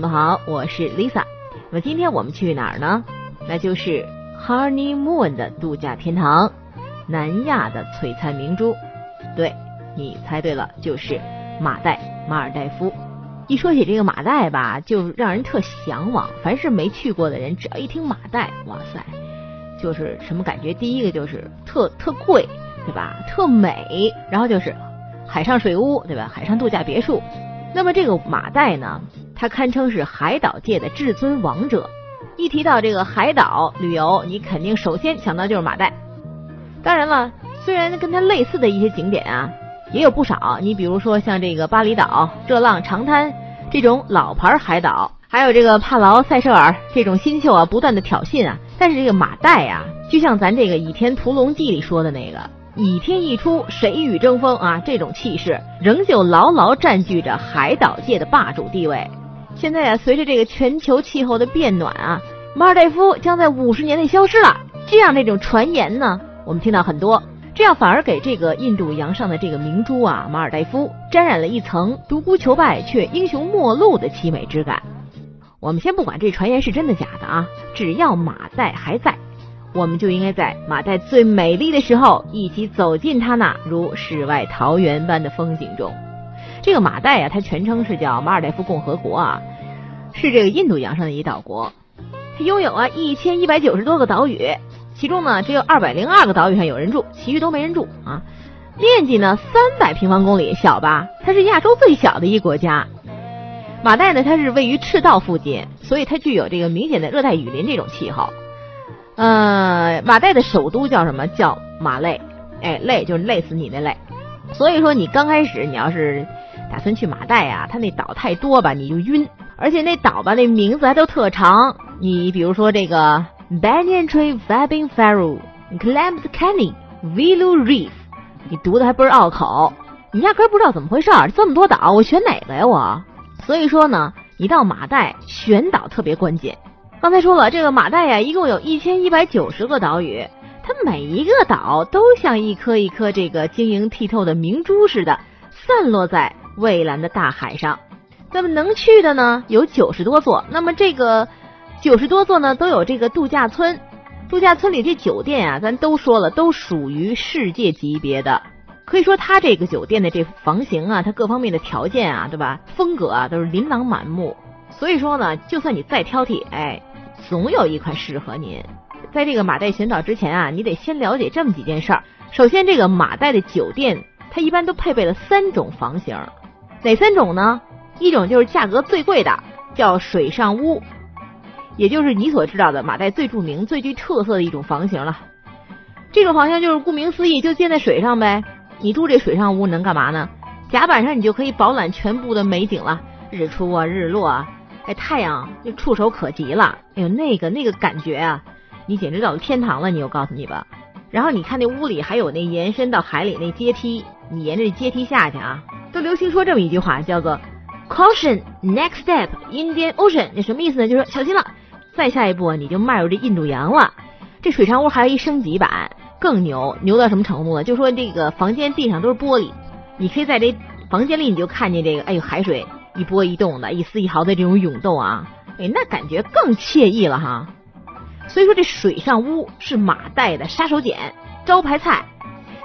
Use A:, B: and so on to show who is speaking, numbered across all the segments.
A: 你们好，我是 Lisa。那么今天我们去哪儿呢？那就是 Honeymoon 的度假天堂，南亚的璀璨明珠。对，你猜对了，就是马代马尔代夫。一说起这个马代吧，就让人特向往。凡是没去过的人，只要一听马代，哇塞，就是什么感觉？第一个就是特特贵，对吧？特美，然后就是海上水屋，对吧？海上度假别墅。那么这个马代呢？它堪称是海岛界的至尊王者。一提到这个海岛旅游，你肯定首先想到就是马代。当然了，虽然跟它类似的一些景点啊也有不少，你比如说像这个巴厘岛、热浪、长滩这种老牌海岛，还有这个帕劳、塞舌尔这种新秀啊不断的挑衅啊。但是这个马代啊，就像咱这个《倚天屠龙记》里说的那个“倚天一出，谁与争锋”啊，这种气势仍旧牢牢占据着海岛界的霸主地位。现在啊，随着这个全球气候的变暖啊，马尔代夫将在五十年内消失了。这样那种传言呢，我们听到很多，这样反而给这个印度洋上的这个明珠啊，马尔代夫沾染了一层独孤求败却英雄末路的凄美之感。我们先不管这传言是真的假的啊，只要马代还在，我们就应该在马代最美丽的时候一起走进它那如世外桃源般的风景中。这个马代啊，它全称是叫马尔代夫共和国啊，是这个印度洋上的一岛国。它拥有啊一千一百九十多个岛屿，其中呢只有二百零二个岛屿上有人住，其余都没人住啊。面积呢三百平方公里，小吧？它是亚洲最小的一国家。马代呢，它是位于赤道附近，所以它具有这个明显的热带雨林这种气候。呃，马代的首都叫什么？叫马累。哎，累就是累死你那累。所以说你刚开始你要是。打算去马代啊？它那岛太多吧，你就晕。而且那岛吧，那名字还都特长。你比如说这个 Banyan Tree Vabin Faru、Clams Canyon、Vilu Reef，你读的还倍儿拗口，你压根不知道怎么回事儿。这么多岛，我选哪个呀？我。所以说呢，你到马代选岛特别关键。刚才说了，这个马代呀，一共有一千一百九十个岛屿，它每一个岛都像一颗一颗这个晶莹剔透的明珠似的，散落在。蔚蓝的大海上，那么能去的呢有九十多座。那么这个九十多座呢都有这个度假村，度假村里这酒店啊，咱都说了，都属于世界级别的。可以说它这个酒店的这房型啊，它各方面的条件啊，对吧？风格啊都是琳琅满目。所以说呢，就算你再挑剔，哎，总有一款适合您。在这个马代选岛之前啊，你得先了解这么几件事儿。首先，这个马代的酒店它一般都配备了三种房型。哪三种呢？一种就是价格最贵的，叫水上屋，也就是你所知道的马代最著名、最具特色的一种房型了。这种房型就是顾名思义，就建在水上呗。你住这水上屋能干嘛呢？甲板上你就可以饱览全部的美景了，日出啊、日落啊，哎，太阳就触手可及了。哎呦，那个那个感觉啊，你简直到了天堂了！你我告诉你吧。然后你看那屋里还有那延伸到海里那阶梯，你沿着这阶梯下去啊。都流行说这么一句话，叫做 “Caution, next step, Indian Ocean”。那什么意思呢？就是说小心了，再下一步你就迈入这印度洋了。这水上屋还有一升级版，更牛，牛到什么程度呢？就说这个房间地上都是玻璃，你可以在这房间里你就看见这个，哎呦，海水一波一动的，一丝一毫的这种涌动啊，哎，那感觉更惬意了哈。所以说这水上屋是马代的杀手锏、招牌菜。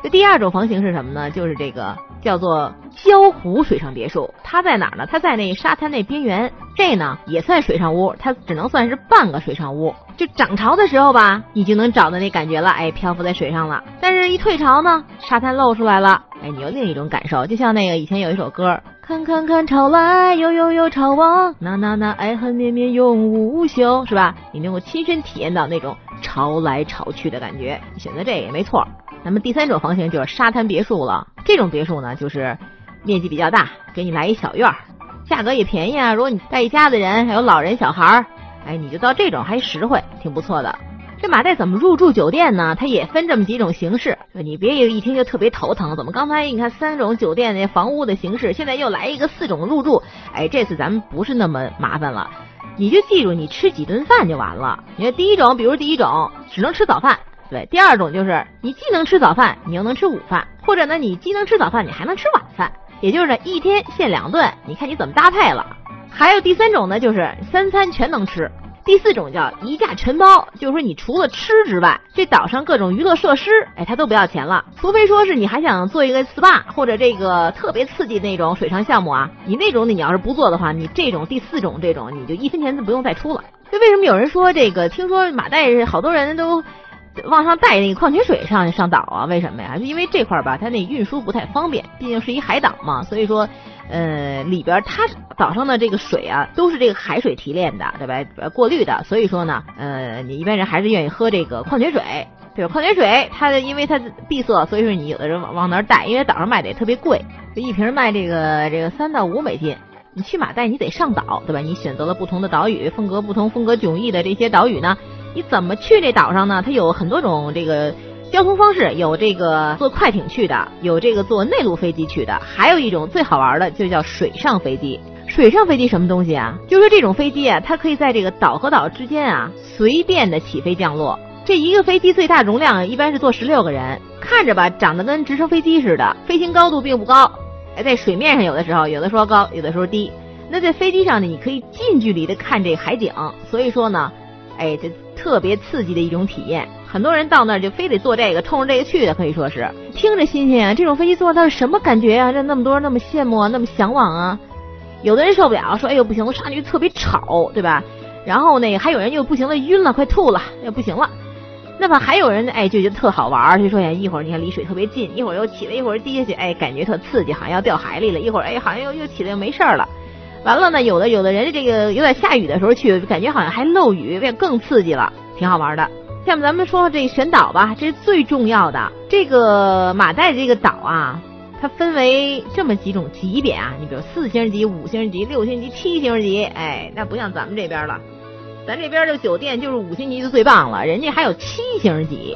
A: 这第二种房型是什么呢？就是这个。叫做礁湖水上别墅，它在哪儿呢？它在那沙滩那边缘，这呢也算水上屋，它只能算是半个水上屋。就涨潮的时候吧，你就能找到那感觉了，哎，漂浮在水上了。但是，一退潮呢，沙滩露出来了，哎，你有另一种感受，就像那个以前有一首歌，看看看潮来，又又又潮往，那那那爱恨绵绵永无休，是吧？你能够亲身体验到那种潮来潮去的感觉，选择这也没错。那么第三种房型就是沙滩别墅了。这种别墅呢，就是面积比较大，给你来一小院儿，价格也便宜啊。如果你带一家子人，还有老人小孩儿，哎，你就到这种还实惠，挺不错的。这马代怎么入住酒店呢？它也分这么几种形式，你别一听就特别头疼。怎么刚才你看三种酒店那房屋的形式，现在又来一个四种入住？哎，这次咱们不是那么麻烦了，你就记住你吃几顿饭就完了。你看第一种，比如第一种只能吃早饭，对；第二种就是你既能吃早饭，你又能吃午饭，或者呢你既能吃早饭，你还能吃晚饭，也就是一天限两顿，你看你怎么搭配了。还有第三种呢，就是三餐全能吃。第四种叫一价全包，就是说你除了吃之外，这岛上各种娱乐设施，哎，它都不要钱了。除非说是你还想做一个 SPA 或者这个特别刺激那种水上项目啊，你那种你要是不做的话，你这种第四种这种你就一分钱都不用再出了。就为什么有人说这个？听说马代好多人都往上带那个矿泉水上上岛啊？为什么呀？就因为这块吧，它那运输不太方便，毕竟是一海岛嘛，所以说。呃，里边它岛上的这个水啊，都是这个海水提炼的，对吧？呃过滤的，所以说呢，呃，你一般人还是愿意喝这个矿泉水，对吧？矿泉水它因为它闭塞，所以说你有的人往往那儿带，因为岛上卖的也特别贵，就一瓶卖这个这个三到五美金。你去马代你得上岛，对吧？你选择了不同的岛屿，风格不同、风格迥异的这些岛屿呢，你怎么去这岛上呢？它有很多种这个。交通方式有这个坐快艇去的，有这个坐内陆飞机去的，还有一种最好玩的就叫水上飞机。水上飞机什么东西啊？就是这种飞机啊，它可以在这个岛和岛之间啊随便的起飞降落。这一个飞机最大容量一般是坐十六个人，看着吧长得跟直升飞机似的，飞行高度并不高。哎，在水面上有的时候有的时候高，有的时候低。那在飞机上呢，你可以近距离的看这海景，所以说呢，哎，这特别刺激的一种体验。很多人到那儿就非得坐这个，冲着这个去的，可以说是听着新鲜啊。这种飞机坐它是什么感觉呀？让那么多人那么羡慕啊，那么向往啊。有的人受不了，说哎呦不行，我上去特别吵，对吧？然后那还有人就不行了，晕了，快吐了，要不行了。那么还有人哎就觉得特好玩，就说呀一会儿你看离水特别近，一会儿又起来，一会儿低下去，哎感觉特刺激，好像要掉海里了。一会儿哎好像又又起来又没事了。完了呢，有的有的人这个有点下雨的时候去，感觉好像还漏雨，变更刺激了，挺好玩的。下面咱们说说这选岛吧，这是最重要的。这个马代这个岛啊，它分为这么几种级别啊，你比如四星级、五星级、六星级、七星级，哎，那不像咱们这边了，咱这边的酒店就是五星级就最棒了，人家还有七星级。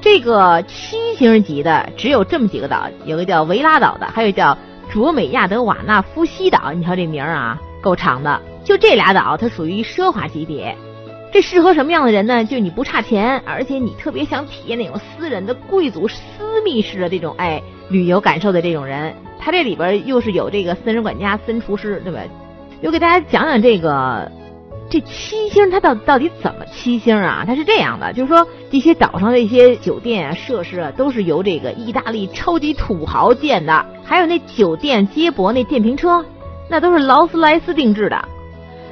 A: 这个七星级的只有这么几个岛，有个叫维拉岛的，还有叫卓美亚德瓦纳夫西岛。你瞧这名儿啊，够长的。就这俩岛，它属于奢华级别。这适合什么样的人呢？就你不差钱，而且你特别想体验那种私人的贵族私密式的这种哎旅游感受的这种人，他这里边又是有这个私人管家、私人厨师，对吧？又给大家讲讲这个这七星它到到底怎么七星啊？它是这样的，就是说这些岛上的一些酒店啊、设施啊，都是由这个意大利超级土豪建的，还有那酒店接驳那电瓶车，那都是劳斯莱斯定制的。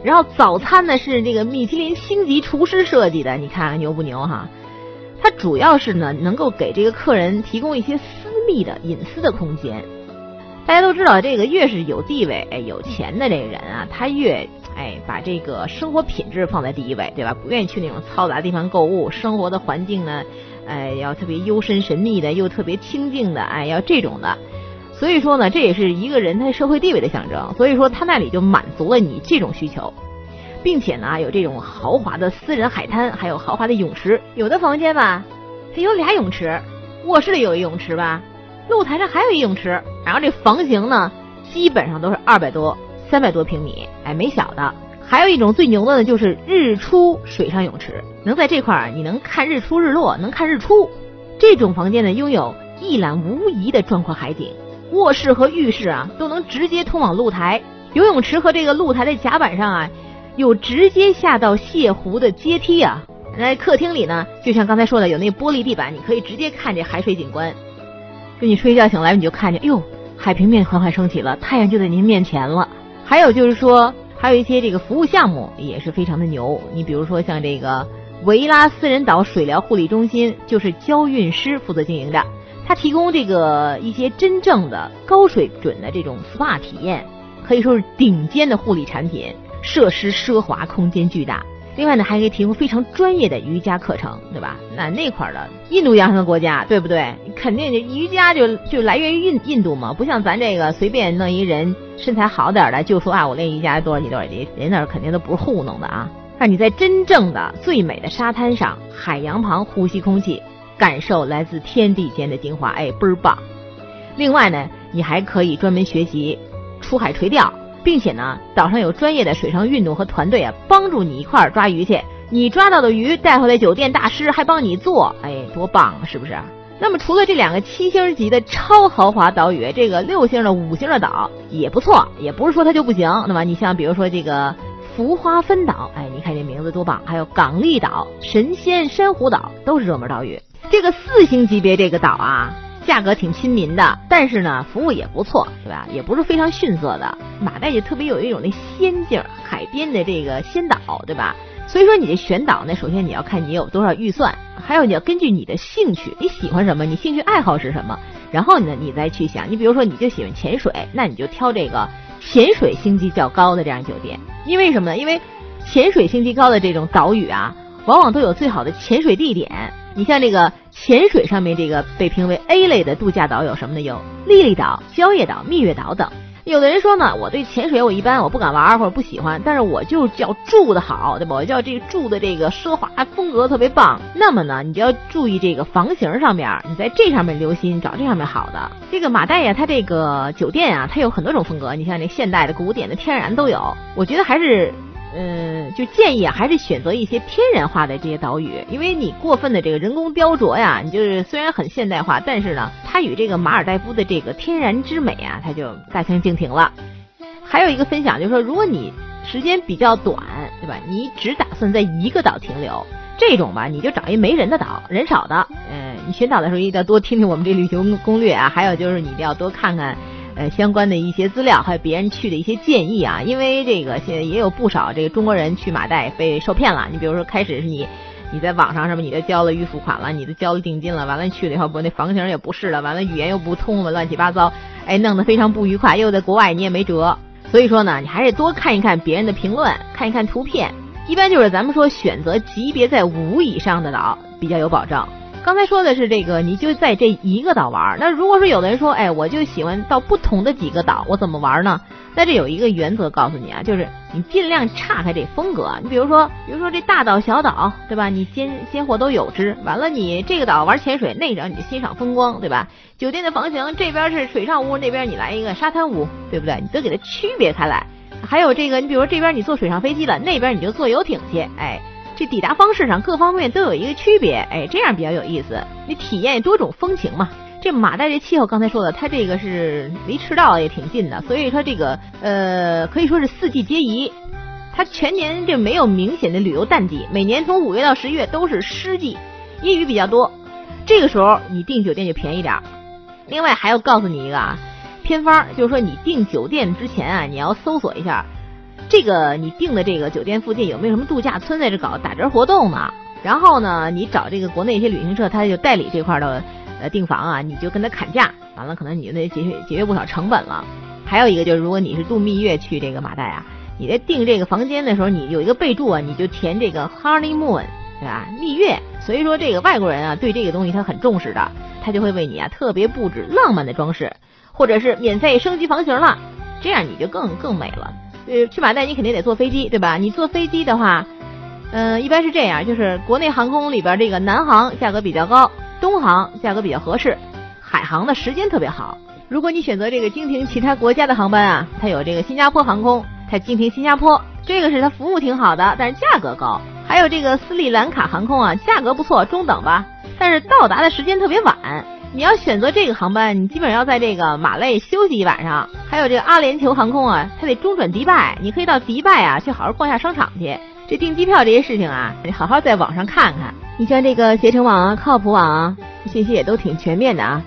A: 然后早餐呢是这个米其林星级厨师设计的，你看牛不牛哈？它主要是呢能够给这个客人提供一些私密的隐私的空间。大家都知道，这个越是有地位、哎有钱的这个人啊，他越哎把这个生活品质放在第一位，对吧？不愿意去那种嘈杂地方购物，生活的环境呢，哎要特别幽深神秘的，又特别清静的，哎要这种的。所以说呢，这也是一个人他社会地位的象征。所以说他那里就满足了你这种需求，并且呢，有这种豪华的私人海滩，还有豪华的泳池。有的房间吧，它有俩泳池，卧室里有一泳池吧，露台上还有一泳池。然后这房型呢，基本上都是二百多、三百多平米，哎，没小的。还有一种最牛的呢，就是日出水上泳池，能在这块儿你能看日出日落，能看日出。这种房间呢，拥有一览无遗的壮阔海景。卧室和浴室啊，都能直接通往露台。游泳池和这个露台的甲板上啊，有直接下到泻湖的阶梯啊。在客厅里呢，就像刚才说的，有那玻璃地板，你可以直接看这海水景观。就你睡一觉醒来，你就看见，哟，海平面缓缓升起了，太阳就在您面前了。还有就是说，还有一些这个服务项目也是非常的牛。你比如说像这个维拉私人岛水疗护理中心，就是娇韵师负责经营的。它提供这个一些真正的高水准的这种 SPA 体验，可以说是顶尖的护理产品，设施奢华，空间巨大。另外呢，还可以提供非常专业的瑜伽课程，对吧？那那块儿的印度洋上的国家，对不对？肯定瑜伽就就来源于印印度嘛，不像咱这个随便弄一人身材好点儿的就说啊，我练瑜伽多少级多少级，人那儿肯定都不是糊弄的啊。让你在真正的最美的沙滩上、海洋旁呼吸空气，感受来自天地间的精华，哎，倍儿棒。另外呢，你还可以专门学习出海垂钓。并且呢，岛上有专业的水上运动和团队啊，帮助你一块儿抓鱼去。你抓到的鱼带回来，酒店大师还帮你做，哎，多棒啊，是不是？那么除了这两个七星级的超豪华岛屿，这个六星的、五星的岛也不错，也不是说它就不行。那么你像比如说这个浮花分岛，哎，你看这名字多棒！还有港丽岛、神仙珊瑚岛都是热门岛屿。这个四星级别这个岛啊。价格挺亲民的，但是呢，服务也不错，对吧？也不是非常逊色的。马代就特别有一种那仙境，海边的这个仙岛，对吧？所以说你这选岛呢，首先你要看你有多少预算，还有你要根据你的兴趣，你喜欢什么，你兴趣爱好是什么，然后呢，你再去想。你比如说，你就喜欢潜水，那你就挑这个潜水星级较高的这样酒店。因为什么呢？因为潜水星级高的这种岛屿啊，往往都有最好的潜水地点。你像这个潜水上面这个被评为 A 类的度假岛有什么呢？有莉莉岛、蕉叶岛、蜜月岛等。有的人说呢，我对潜水我一般，我不敢玩或者不喜欢，但是我就叫住的好，对吧？我叫这个住的这个奢华风格特别棒。那么呢，你就要注意这个房型上面，你在这上面留心找这上面好的。这个马代呀，它这个酒店啊，它有很多种风格，你像这现代的、古典的、天然都有。我觉得还是。嗯，就建议，还是选择一些天然化的这些岛屿，因为你过分的这个人工雕琢呀，你就是虽然很现代化，但是呢，它与这个马尔代夫的这个天然之美啊，它就大相径庭了。还有一个分享就是说，如果你时间比较短，对吧？你只打算在一个岛停留，这种吧，你就找一没人的岛，人少的。嗯，你选岛的时候一定要多听听我们这旅行攻略啊，还有就是你一定要多看看。呃，相关的一些资料，还有别人去的一些建议啊，因为这个现在也有不少这个中国人去马代被受骗了。你比如说，开始是你你在网上什么，你都交了预付款了，你都交了定金了，完了去了以后，不那房型也不是了，完了语言又不通了，乱七八糟，哎，弄得非常不愉快。又在国外你也没辙，所以说呢，你还是多看一看别人的评论，看一看图片。一般就是咱们说选择级别在五以上的岛比较有保障。刚才说的是这个，你就在这一个岛玩。那如果说有的人说，哎，我就喜欢到不同的几个岛，我怎么玩呢？那这有一个原则告诉你啊，就是你尽量岔开这风格。你比如说，比如说这大岛小岛，对吧？你先先货都有之。完了，你这个岛玩潜水，那个你就欣赏风光，对吧？酒店的房型这边是水上屋，那边你来一个沙滩屋，对不对？你都给它区别开来。还有这个，你比如说这边你坐水上飞机了，那边你就坐游艇去，哎。这抵达方式上各方面都有一个区别，哎，这样比较有意思。你体验多种风情嘛。这马代这气候，刚才说的，它这个是离赤道也挺近的，所以说这个呃可以说是四季皆宜。它全年这没有明显的旅游淡季，每年从五月到十月都是湿季，阴雨比较多。这个时候你订酒店就便宜点儿。另外还要告诉你一个啊偏方，就是说你订酒店之前啊，你要搜索一下。这个你订的这个酒店附近有没有什么度假村在这搞打折活动呢？然后呢，你找这个国内一些旅行社，他就代理这块的呃订房啊，你就跟他砍价，完了可能你就得节约节约不少成本了。还有一个就是，如果你是度蜜月去这个马代啊，你在订这个房间的时候，你有一个备注啊，你就填这个 honeymoon，对吧？蜜月。所以说这个外国人啊，对这个东西他很重视的，他就会为你啊特别布置浪漫的装饰，或者是免费升级房型了，这样你就更更美了。呃，去马代你肯定得坐飞机，对吧？你坐飞机的话，嗯，一般是这样，就是国内航空里边这个南航价格比较高，东航价格比较合适，海航的时间特别好。如果你选择这个经停其他国家的航班啊，它有这个新加坡航空，它经停新加坡，这个是它服务挺好的，但是价格高。还有这个斯里兰卡航空啊，价格不错，中等吧，但是到达的时间特别晚。你要选择这个航班，你基本上要在这个马累休息一晚上。还有这个阿联酋航空啊，它得中转迪拜，你可以到迪拜啊去好好逛下商场去。这订机票这些事情啊，你好好在网上看看。你像这个携程网啊、靠谱网啊，信息也都挺全面的啊。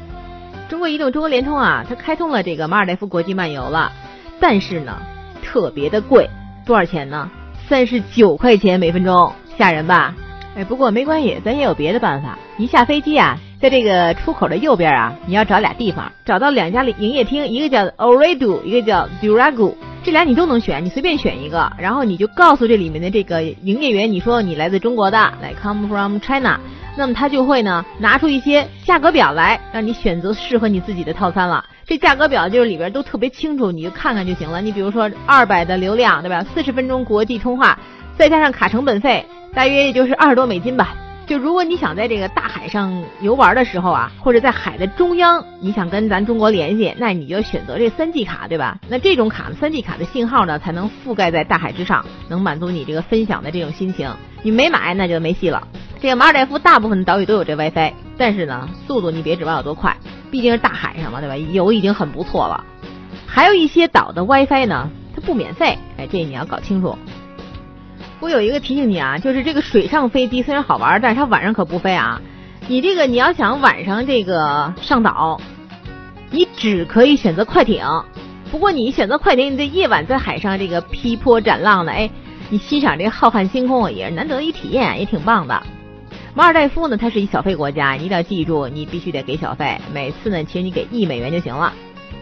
A: 中国移动、中国联通啊，它开通了这个马尔代夫国际漫游了，但是呢，特别的贵，多少钱呢？三十九块钱每分钟，吓人吧？哎，不过没关系，咱也有别的办法。一下飞机啊。在这个出口的右边啊，你要找俩地方，找到两家营业厅，一个叫 o r e d o 一个叫 Duragu。这俩你都能选，你随便选一个，然后你就告诉这里面的这个营业员，你说你来自中国的，来 come from China，那么他就会呢拿出一些价格表来，让你选择适合你自己的套餐了。这价格表就是里边都特别清楚，你就看看就行了。你比如说二百的流量，对吧？四十分钟国际通话，再加上卡成本费，大约也就是二十多美金吧。就如果你想在这个大海上游玩的时候啊，或者在海的中央，你想跟咱中国联系，那你就选择这三 G 卡，对吧？那这种卡呢，三 G 卡的信号呢，才能覆盖在大海之上，能满足你这个分享的这种心情。你没买，那就没戏了。这个马尔代夫大部分的岛屿都有这 WiFi，但是呢，速度你别指望有多快，毕竟是大海上嘛，对吧？有已经很不错了。还有一些岛的 WiFi 呢，它不免费，哎，这你要搞清楚。我有一个提醒你啊，就是这个水上飞机虽然好玩，但是它晚上可不飞啊。你这个你要想晚上这个上岛，你只可以选择快艇。不过你选择快艇，你在夜晚在海上这个劈波斩浪的，哎，你欣赏这个浩瀚星空也是难得一体验，也挺棒的。马尔代夫呢，它是一小费国家，你一定要记住，你必须得给小费。每次呢，其实你给一美元就行了。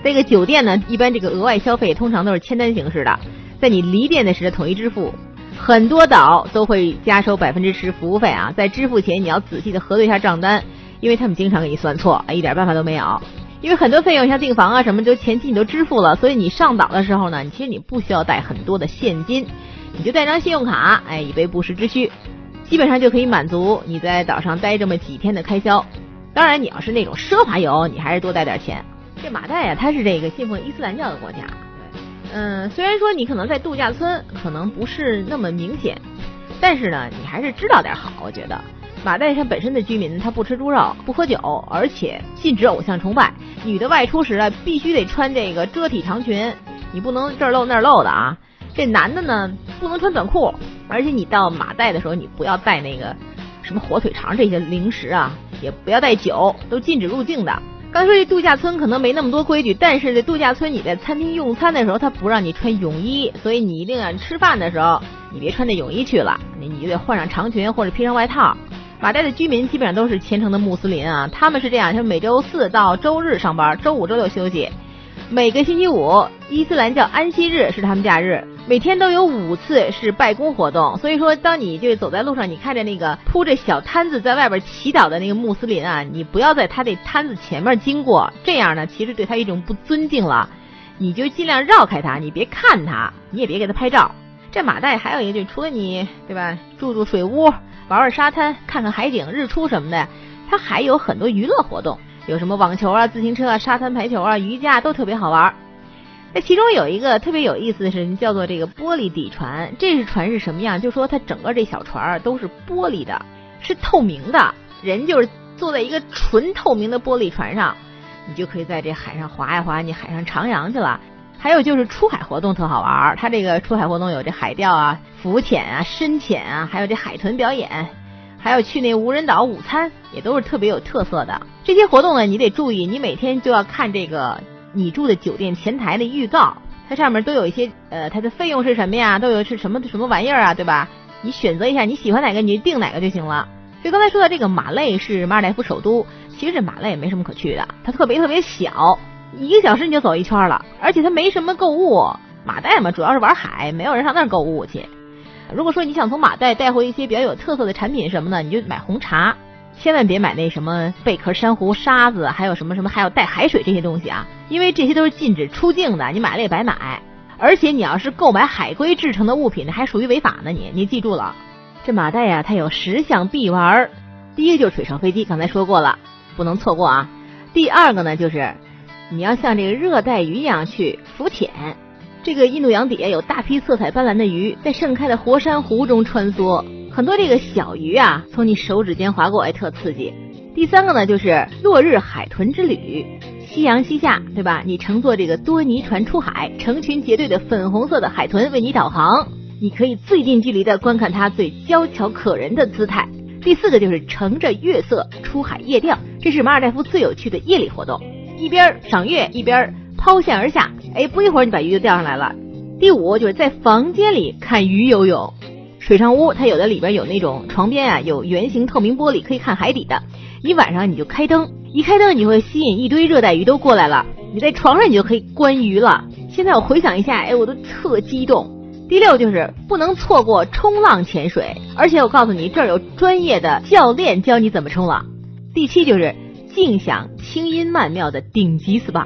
A: 这个酒店呢，一般这个额外消费通常都是签单形式的，在你离店的时候统一支付。很多岛都会加收百分之十服务费啊，在支付前你要仔细的核对一下账单，因为他们经常给你算错，一点办法都没有。因为很多费用像订房啊什么，都前期你都支付了，所以你上岛的时候呢，其实你不需要带很多的现金，你就带张信用卡，哎，以备不时之需，基本上就可以满足你在岛上待这么几天的开销。当然，你要是那种奢华游，你还是多带点钱。这马代呀，它是这个信奉伊斯兰教的国家。嗯，虽然说你可能在度假村可能不是那么明显，但是呢，你还是知道点好。我觉得马代山本身的居民他不吃猪肉，不喝酒，而且禁止偶像崇拜。女的外出时啊，必须得穿这个遮体长裙，你不能这儿露那儿露的啊。这男的呢，不能穿短裤，而且你到马代的时候，你不要带那个什么火腿肠这些零食啊，也不要带酒，都禁止入境的。刚说这度假村可能没那么多规矩，但是这度假村你在餐厅用餐的时候，他不让你穿泳衣，所以你一定要吃饭的时候，你别穿那泳衣去了，你你就得换上长裙或者披上外套。马代的居民基本上都是虔诚的穆斯林啊，他们是这样，就是每周四到周日上班，周五周六休息。每个星期五，伊斯兰教安息日是他们假日，每天都有五次是拜功活动。所以说，当你就走在路上，你看着那个铺着小摊子在外边祈祷的那个穆斯林啊，你不要在他这摊子前面经过，这样呢，其实对他一种不尊敬了。你就尽量绕开他，你别看他，你也别给他拍照。这马代还有一个，就除了你对吧，住住水屋，玩玩沙滩，看看海景、日出什么的，它还有很多娱乐活动。有什么网球啊、自行车啊、沙滩排球啊、瑜伽都特别好玩。那其中有一个特别有意思的是，叫做这个玻璃底船。这是船是什么样？就说它整个这小船都是玻璃的，是透明的。人就是坐在一个纯透明的玻璃船上，你就可以在这海上划一划，你海上徜徉去了。还有就是出海活动特好玩，它这个出海活动有这海钓啊、浮潜啊、深潜啊，还有这海豚表演。还有去那无人岛午餐，也都是特别有特色的。这些活动呢，你得注意，你每天就要看这个你住的酒店前台的预告，它上面都有一些呃，它的费用是什么呀？都有是什么什么玩意儿啊，对吧？你选择一下你喜欢哪个，你就订哪个就行了。就刚才说到这个马累是马尔代夫首都，其实这马累也没什么可去的，它特别特别小，一个小时你就走一圈了，而且它没什么购物。马代嘛，主要是玩海，没有人上那儿购物去。如果说你想从马代带回一些比较有特色的产品什么的，你就买红茶，千万别买那什么贝壳珊瑚沙子，还有什么什么还有带海水这些东西啊，因为这些都是禁止出境的，你买了也白买。而且你要是购买海龟制成的物品，还属于违法呢。你你记住了，这马代呀，它有十项必玩，第一个就是水上飞机，刚才说过了，不能错过啊。第二个呢，就是你要像这个热带鱼一样去浮潜。这个印度洋底下有大批色彩斑斓的鱼，在盛开的活珊瑚中穿梭，很多这个小鱼啊，从你手指间划过，哎，特刺激。第三个呢，就是落日海豚之旅，夕阳西下，对吧？你乘坐这个多尼船出海，成群结队的粉红色的海豚为你导航，你可以最近距离的观看它最娇巧可人的姿态。第四个就是乘着月色出海夜钓，这是马尔代夫最有趣的夜里活动，一边赏月一边。抛线而下，哎，不一会儿你把鱼就钓上来了。第五就是在房间里看鱼游泳，水上屋它有的里边有那种床边啊有圆形透明玻璃可以看海底的，你晚上你就开灯，一开灯你会吸引一堆热带鱼都过来了，你在床上你就可以观鱼了。现在我回想一下，哎，我都特激动。第六就是不能错过冲浪潜水，而且我告诉你，这儿有专业的教练教你怎么冲浪。第七就是静享清音曼妙的顶级 SPA。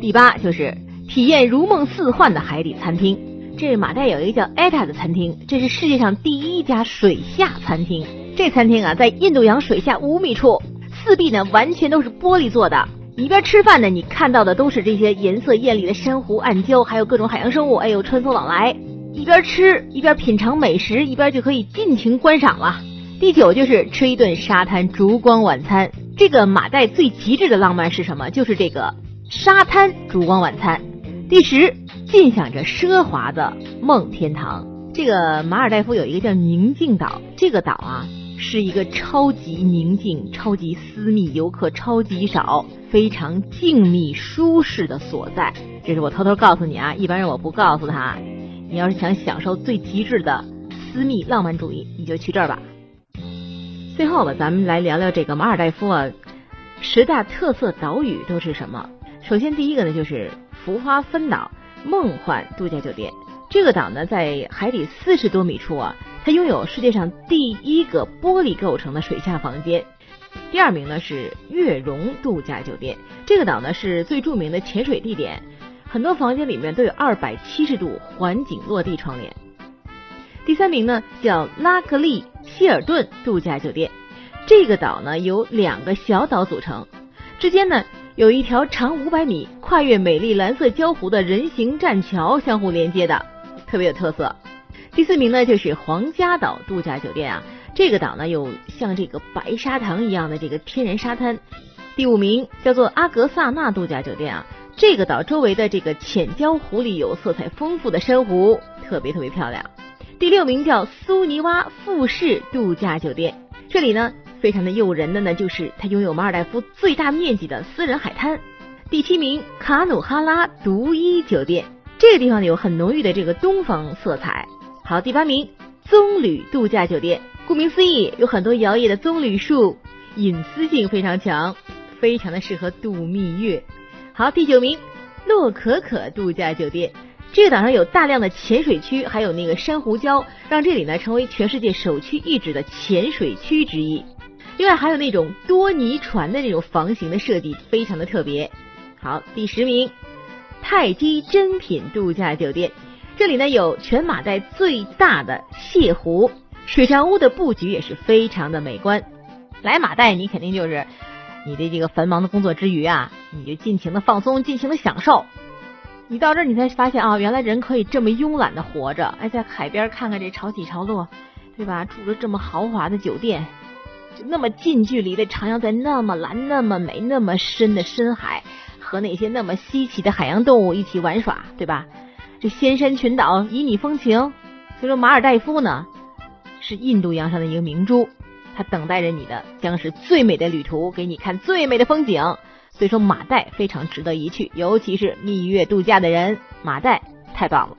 A: 第八就是体验如梦似幻的海底餐厅。这马代有一个叫艾塔的餐厅，这是世界上第一家水下餐厅。这餐厅啊，在印度洋水下五米处，四壁呢完全都是玻璃做的。一边吃饭呢，你看到的都是这些颜色艳丽的珊瑚、暗礁，还有各种海洋生物，哎呦，穿梭往来。一边吃一边品尝美食，一边就可以尽情观赏了。第九就是吃一顿沙滩烛光晚餐。这个马代最极致的浪漫是什么？就是这个沙滩烛光晚餐。第十，尽享着奢华的梦天堂。这个马尔代夫有一个叫宁静岛，这个岛啊是一个超级宁静、超级私密、游客超级少、非常静谧舒适的所在。这是我偷偷告诉你啊，一般人我不告诉他。你要是想享受最极致的私密浪漫主义，你就去这儿吧。最后吧，咱们来聊聊这个马尔代夫啊，十大特色岛屿都是什么？首先第一个呢，就是浮华分岛梦幻度假酒店。这个岛呢，在海底四十多米处啊，它拥有世界上第一个玻璃构成的水下房间。第二名呢是月荣度假酒店，这个岛呢是最著名的潜水地点。很多房间里面都有二百七十度环景落地窗帘。第三名呢叫拉格利希尔顿度假酒店，这个岛呢由两个小岛组成，之间呢有一条长五百米、跨越美丽蓝色礁湖的人行栈桥相互连接的，特别有特色。第四名呢就是皇家岛度假酒店啊，这个岛呢有像这个白砂糖一样的这个天然沙滩。第五名叫做阿格萨纳度假酒店啊。这个岛周围的这个浅礁湖里有色彩丰富的珊瑚，特别特别漂亮。第六名叫苏尼洼富士度假酒店，这里呢非常的诱人的呢，就是它拥有马尔代夫最大面积的私人海滩。第七名卡努哈拉独一酒店，这个地方呢有很浓郁的这个东方色彩。好，第八名棕榈度假酒店，顾名思义，有很多摇曳的棕榈树，隐私性非常强，非常的适合度蜜月。好，第九名，洛可可度假酒店。这个岛上有大量的潜水区，还有那个珊瑚礁，让这里呢成为全世界首屈一指的潜水区之一。另外还有那种多尼船的那种房型的设计，非常的特别。好，第十名，泰姬珍品度假酒店。这里呢有全马代最大的泻湖，水上屋的布局也是非常的美观。来马代，你肯定就是。你的这个繁忙的工作之余啊，你就尽情的放松，尽情的享受。你到这儿，你才发现啊，原来人可以这么慵懒的活着。哎，在海边看看这潮起潮落，对吧？住着这么豪华的酒店，就那么近距离的徜徉在那么蓝、那么美、那么深的深海，和那些那么稀奇的海洋动物一起玩耍，对吧？这仙山群岛旖旎风情。所以说，马尔代夫呢，是印度洋上的一个明珠。它等待着你的将是最美的旅途，给你看最美的风景。所以说马代非常值得一去，尤其是蜜月度假的人，马代太棒了。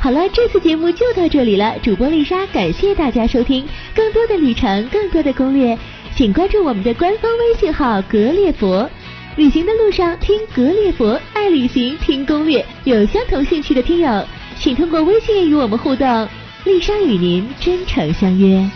B: 好了，这次节目就到这里了。主播丽莎感谢大家收听，更多的旅程，更多的攻略，请关注我们的官方微信号“格列佛”。旅行的路上听格列佛，爱旅行听攻略。有相同兴趣的听友，请通过微信与我们互动。丽莎与您真诚相约。